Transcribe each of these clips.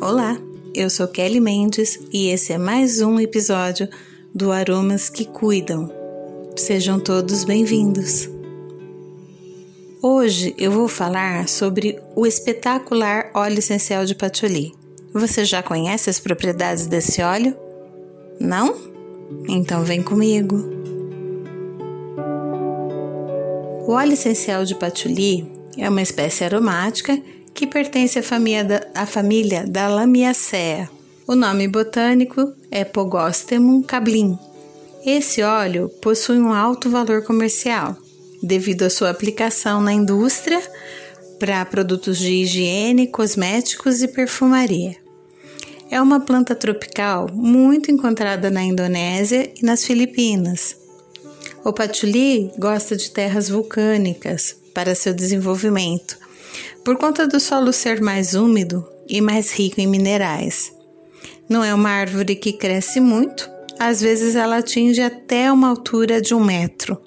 Olá, eu sou Kelly Mendes e esse é mais um episódio do Aromas que Cuidam. Sejam todos bem-vindos. Hoje eu vou falar sobre o espetacular óleo essencial de patchouli. Você já conhece as propriedades desse óleo? Não? Então vem comigo. O óleo essencial de patchouli é uma espécie aromática que pertence à família da, à família da Lamiaceae. O nome botânico é Pogostemum cablin. Esse óleo possui um alto valor comercial devido à sua aplicação na indústria para produtos de higiene, cosméticos e perfumaria. É uma planta tropical muito encontrada na Indonésia e nas Filipinas. O patchouli gosta de terras vulcânicas para seu desenvolvimento por conta do solo ser mais úmido e mais rico em minerais. Não é uma árvore que cresce muito, às vezes ela atinge até uma altura de um metro.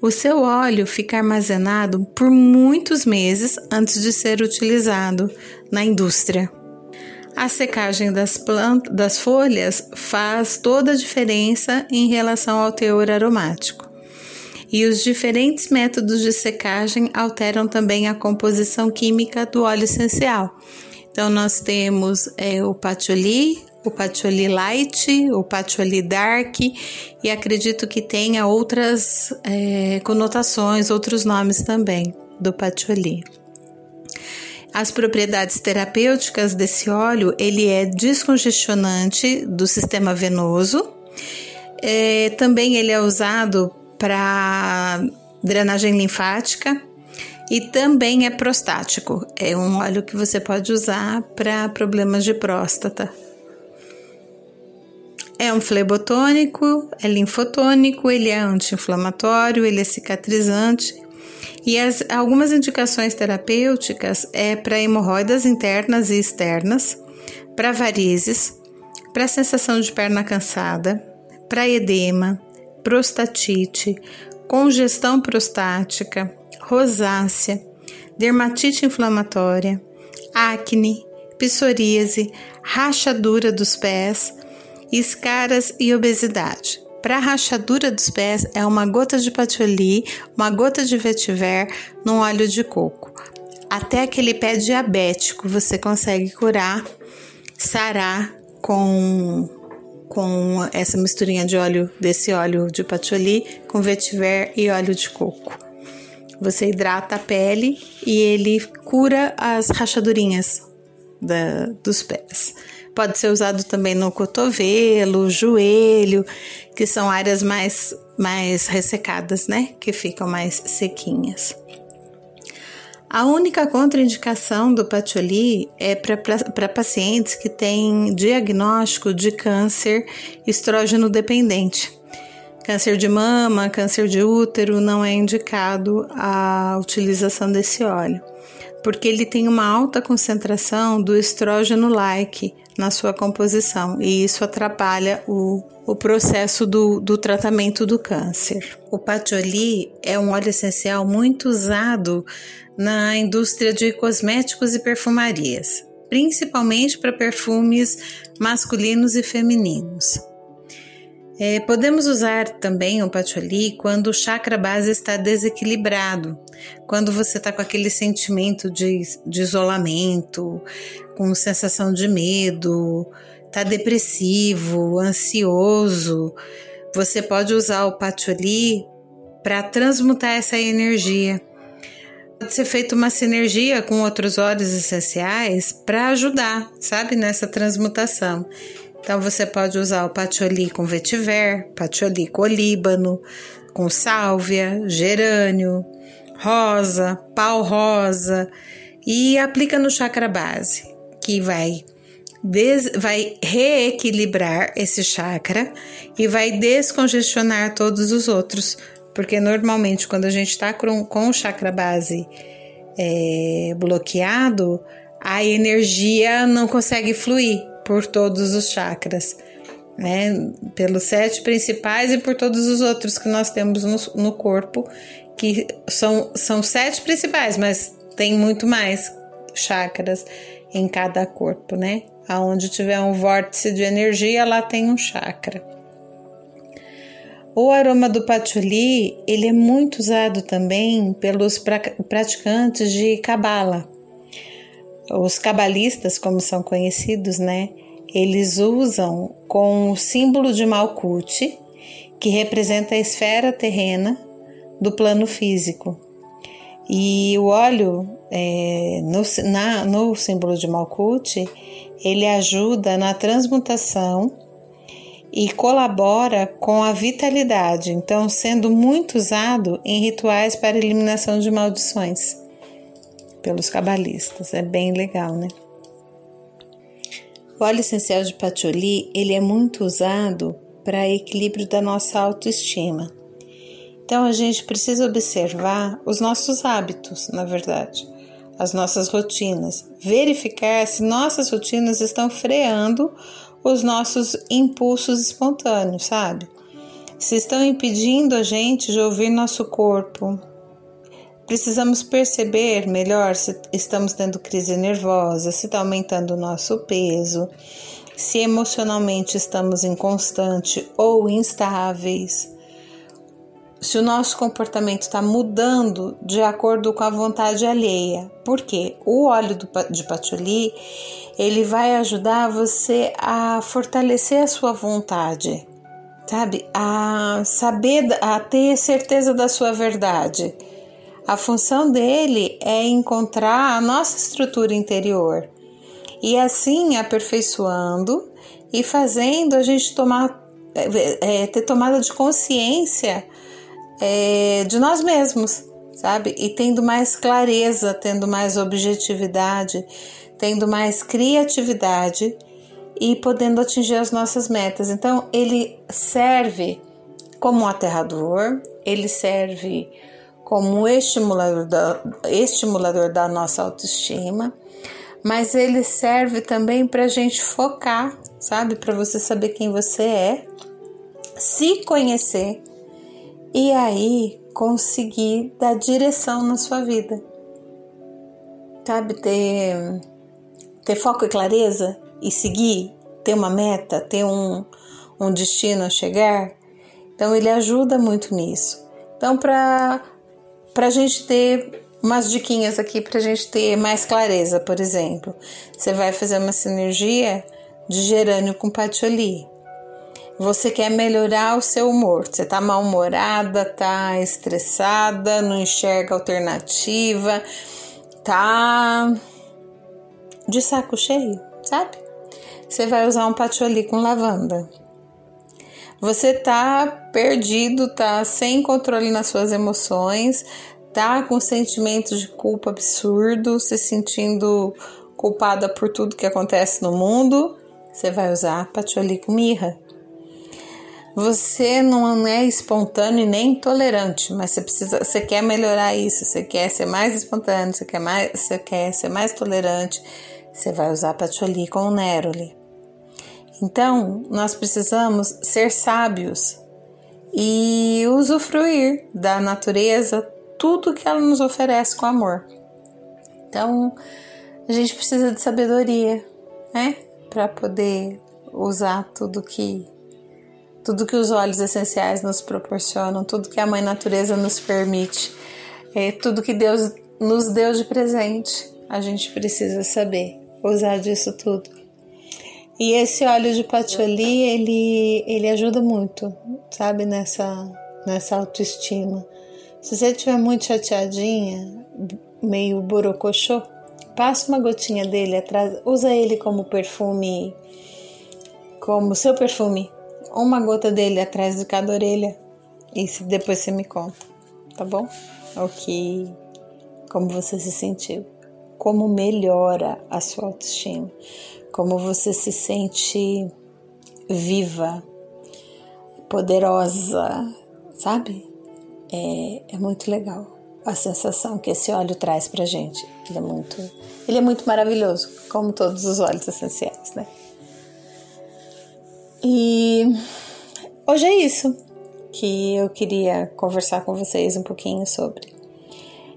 O seu óleo fica armazenado por muitos meses antes de ser utilizado na indústria. A secagem das, plantas, das folhas faz toda a diferença em relação ao teor aromático e os diferentes métodos de secagem alteram também a composição química do óleo essencial. Então, nós temos é, o patchouli, o patchouli light, o patchouli dark e acredito que tenha outras é, conotações, outros nomes também do patchouli. As propriedades terapêuticas desse óleo, ele é descongestionante do sistema venoso. É, também ele é usado para drenagem linfática e também é prostático. É um óleo que você pode usar para problemas de próstata. É um flebotônico, é linfotônico, ele é anti-inflamatório, ele é cicatrizante. E as, algumas indicações terapêuticas é para hemorroidas internas e externas, para varizes, para sensação de perna cansada, para edema, prostatite, congestão prostática, rosácea, dermatite inflamatória, acne, psoríase, rachadura dos pés, escaras e obesidade. Para rachadura dos pés é uma gota de patchouli, uma gota de vetiver num óleo de coco. Até aquele pé diabético você consegue curar, sarar com com essa misturinha de óleo desse óleo de patchouli com vetiver e óleo de coco. Você hidrata a pele e ele cura as rachadurinhas da, dos pés. Pode ser usado também no cotovelo, joelho, que são áreas mais, mais ressecadas, né? Que ficam mais sequinhas. A única contraindicação do patchouli é para pacientes que têm diagnóstico de câncer estrógeno dependente. Câncer de mama, câncer de útero não é indicado a utilização desse óleo, porque ele tem uma alta concentração do estrógeno-like na sua composição e isso atrapalha o, o processo do, do tratamento do câncer. O patchouli é um óleo essencial muito usado na indústria de cosméticos e perfumarias, principalmente para perfumes masculinos e femininos. É, podemos usar também o patchouli quando o chakra base está desequilibrado, quando você está com aquele sentimento de, de isolamento, com sensação de medo, está depressivo, ansioso. Você pode usar o patchouli para transmutar essa energia Pode ser feita uma sinergia com outros óleos essenciais para ajudar, sabe, nessa transmutação. Então você pode usar o patchouli com vetiver, patchouli com olíbano, com sálvia, gerânio, rosa, pau rosa e aplica no chakra base, que vai Des, vai reequilibrar esse chakra e vai descongestionar todos os outros porque normalmente quando a gente está com, com o chakra base é, bloqueado, a energia não consegue fluir por todos os chakras, né? Pelos sete principais e por todos os outros que nós temos no, no corpo, que são, são sete principais, mas tem muito mais chakras em cada corpo, né? Aonde tiver um vórtice de energia, lá tem um chakra. O aroma do patchouli, ele é muito usado também pelos praticantes de cabala. Os cabalistas, como são conhecidos, né? Eles usam com o símbolo de Malkuth, que representa a esfera terrena do plano físico. E o óleo é, no, na, no símbolo de Malkuth, ele ajuda na transmutação e colabora com a vitalidade, então sendo muito usado em rituais para eliminação de maldições pelos cabalistas. É bem legal, né? O óleo essencial de patchouli, ele é muito usado para equilíbrio da nossa autoestima. Então a gente precisa observar os nossos hábitos, na verdade, as nossas rotinas, verificar se nossas rotinas estão freando os nossos impulsos espontâneos, sabe? Se estão impedindo a gente de ouvir nosso corpo. Precisamos perceber melhor se estamos tendo crise nervosa, se está aumentando o nosso peso, se emocionalmente estamos inconstante ou instáveis, se o nosso comportamento está mudando de acordo com a vontade alheia. Porque o óleo de patchouli ele vai ajudar você a fortalecer a sua vontade, sabe? A saber, a ter certeza da sua verdade. A função dele é encontrar a nossa estrutura interior e assim aperfeiçoando e fazendo a gente tomar é, é, ter tomada de consciência é, de nós mesmos, sabe? E tendo mais clareza, tendo mais objetividade, tendo mais criatividade e podendo atingir as nossas metas. Então, ele serve como um aterrador, ele serve como estimulador da, estimulador da nossa autoestima, mas ele serve também para a gente focar, sabe? Para você saber quem você é, se conhecer e aí conseguir dar direção na sua vida, sabe? Ter ter foco e clareza e seguir, ter uma meta, ter um, um destino a chegar. Então, ele ajuda muito nisso. Então, para a gente ter umas diquinhas aqui, para a gente ter mais clareza, por exemplo, você vai fazer uma sinergia de gerânio com patchouli. Você quer melhorar o seu humor. Você tá mal-humorada, tá estressada, não enxerga alternativa, tá de saco cheio, sabe? Você vai usar um patchouli com lavanda. Você tá perdido, tá sem controle nas suas emoções, tá com sentimento de culpa absurdo, se sentindo culpada por tudo que acontece no mundo, você vai usar patchouli com mirra. Você não é espontâneo e nem tolerante, mas você precisa, você quer melhorar isso, você quer ser mais espontâneo, você quer mais, você quer ser mais tolerante, você vai usar patchouli com neroli. Então, nós precisamos ser sábios e usufruir da natureza tudo que ela nos oferece com amor. Então, a gente precisa de sabedoria, né, para poder usar tudo que tudo que os olhos essenciais nos proporcionam, tudo que a mãe natureza nos permite, é, tudo que Deus nos deu de presente. A gente precisa saber usar disso tudo. E esse óleo de patchouli, ele, ele ajuda muito, sabe, nessa, nessa autoestima. Se você estiver muito chateadinha, meio borocochô, passa uma gotinha dele atrás, usa ele como perfume, como seu perfume, uma gota dele atrás de cada orelha e depois você me conta, tá bom? O que, como você se sentiu como melhora a sua autoestima, como você se sente viva, poderosa, sabe? É, é muito legal a sensação que esse óleo traz pra gente. Ele é muito, ele é muito maravilhoso, como todos os óleos essenciais, né? E hoje é isso que eu queria conversar com vocês um pouquinho sobre.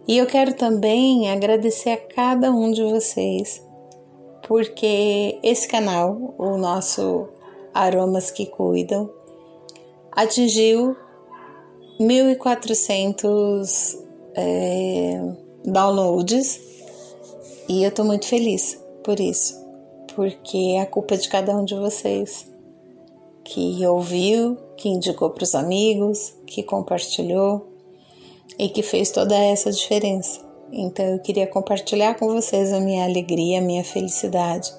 E eu quero também agradecer a cada um de vocês, porque esse canal, o nosso Aromas que Cuidam, atingiu 1.400 é, downloads e eu estou muito feliz por isso, porque a culpa é de cada um de vocês que ouviu, que indicou para os amigos, que compartilhou e que fez toda essa diferença. Então eu queria compartilhar com vocês a minha alegria, a minha felicidade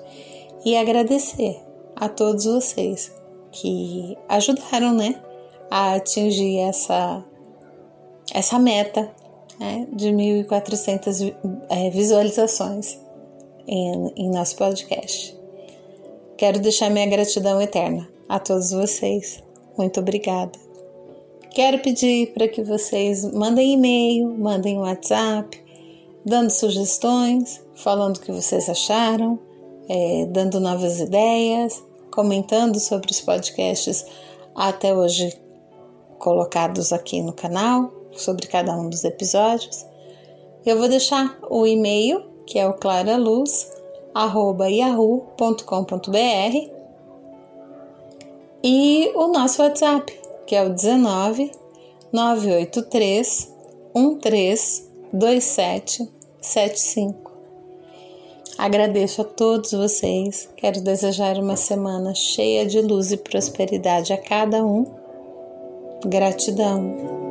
e agradecer a todos vocês que ajudaram, né, a atingir essa essa meta né, de 1.400 é, visualizações em, em nosso podcast. Quero deixar minha gratidão eterna a todos vocês. Muito obrigada. Quero pedir para que vocês mandem e-mail, mandem WhatsApp, dando sugestões, falando o que vocês acharam, é, dando novas ideias, comentando sobre os podcasts até hoje colocados aqui no canal, sobre cada um dos episódios. Eu vou deixar o e-mail, que é o claraluz@yahoo.com.br e o nosso WhatsApp, que é o 19 983 132775. Agradeço a todos vocês. Quero desejar uma semana cheia de luz e prosperidade a cada um. Gratidão.